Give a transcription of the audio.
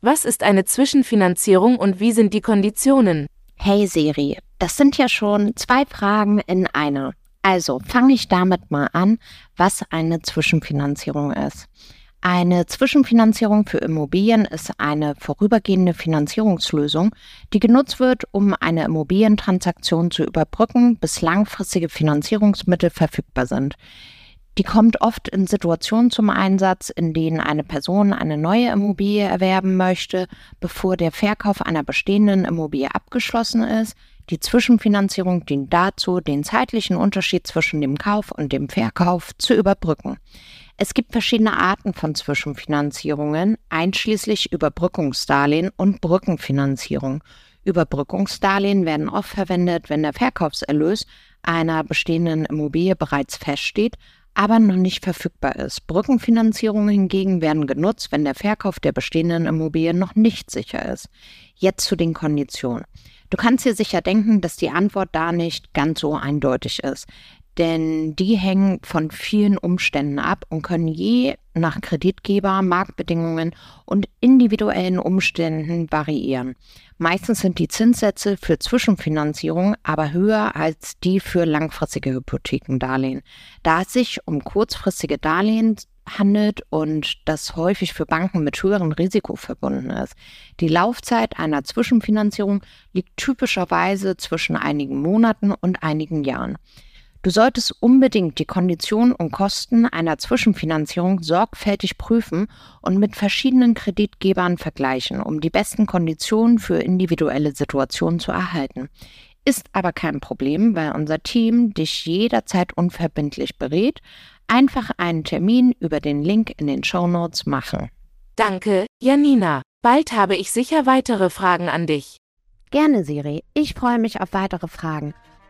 was ist eine Zwischenfinanzierung und wie sind die Konditionen? Hey Siri, das sind ja schon zwei Fragen in einer. Also fange ich damit mal an, was eine Zwischenfinanzierung ist. Eine Zwischenfinanzierung für Immobilien ist eine vorübergehende Finanzierungslösung, die genutzt wird, um eine Immobilientransaktion zu überbrücken, bis langfristige Finanzierungsmittel verfügbar sind. Die kommt oft in Situationen zum Einsatz, in denen eine Person eine neue Immobilie erwerben möchte, bevor der Verkauf einer bestehenden Immobilie abgeschlossen ist. Die Zwischenfinanzierung dient dazu, den zeitlichen Unterschied zwischen dem Kauf und dem Verkauf zu überbrücken. Es gibt verschiedene Arten von Zwischenfinanzierungen, einschließlich Überbrückungsdarlehen und Brückenfinanzierung. Überbrückungsdarlehen werden oft verwendet, wenn der Verkaufserlös einer bestehenden Immobilie bereits feststeht aber noch nicht verfügbar ist. Brückenfinanzierungen hingegen werden genutzt, wenn der Verkauf der bestehenden Immobilie noch nicht sicher ist. Jetzt zu den Konditionen. Du kannst dir sicher denken, dass die Antwort da nicht ganz so eindeutig ist denn die hängen von vielen Umständen ab und können je nach Kreditgeber, Marktbedingungen und individuellen Umständen variieren. Meistens sind die Zinssätze für Zwischenfinanzierung aber höher als die für langfristige Hypothekendarlehen. Da es sich um kurzfristige Darlehen handelt und das häufig für Banken mit höherem Risiko verbunden ist. Die Laufzeit einer Zwischenfinanzierung liegt typischerweise zwischen einigen Monaten und einigen Jahren. Du solltest unbedingt die Konditionen und Kosten einer Zwischenfinanzierung sorgfältig prüfen und mit verschiedenen Kreditgebern vergleichen, um die besten Konditionen für individuelle Situationen zu erhalten. Ist aber kein Problem, weil unser Team dich jederzeit unverbindlich berät. Einfach einen Termin über den Link in den Show Notes machen. Danke, Janina. Bald habe ich sicher weitere Fragen an dich. Gerne, Siri. Ich freue mich auf weitere Fragen.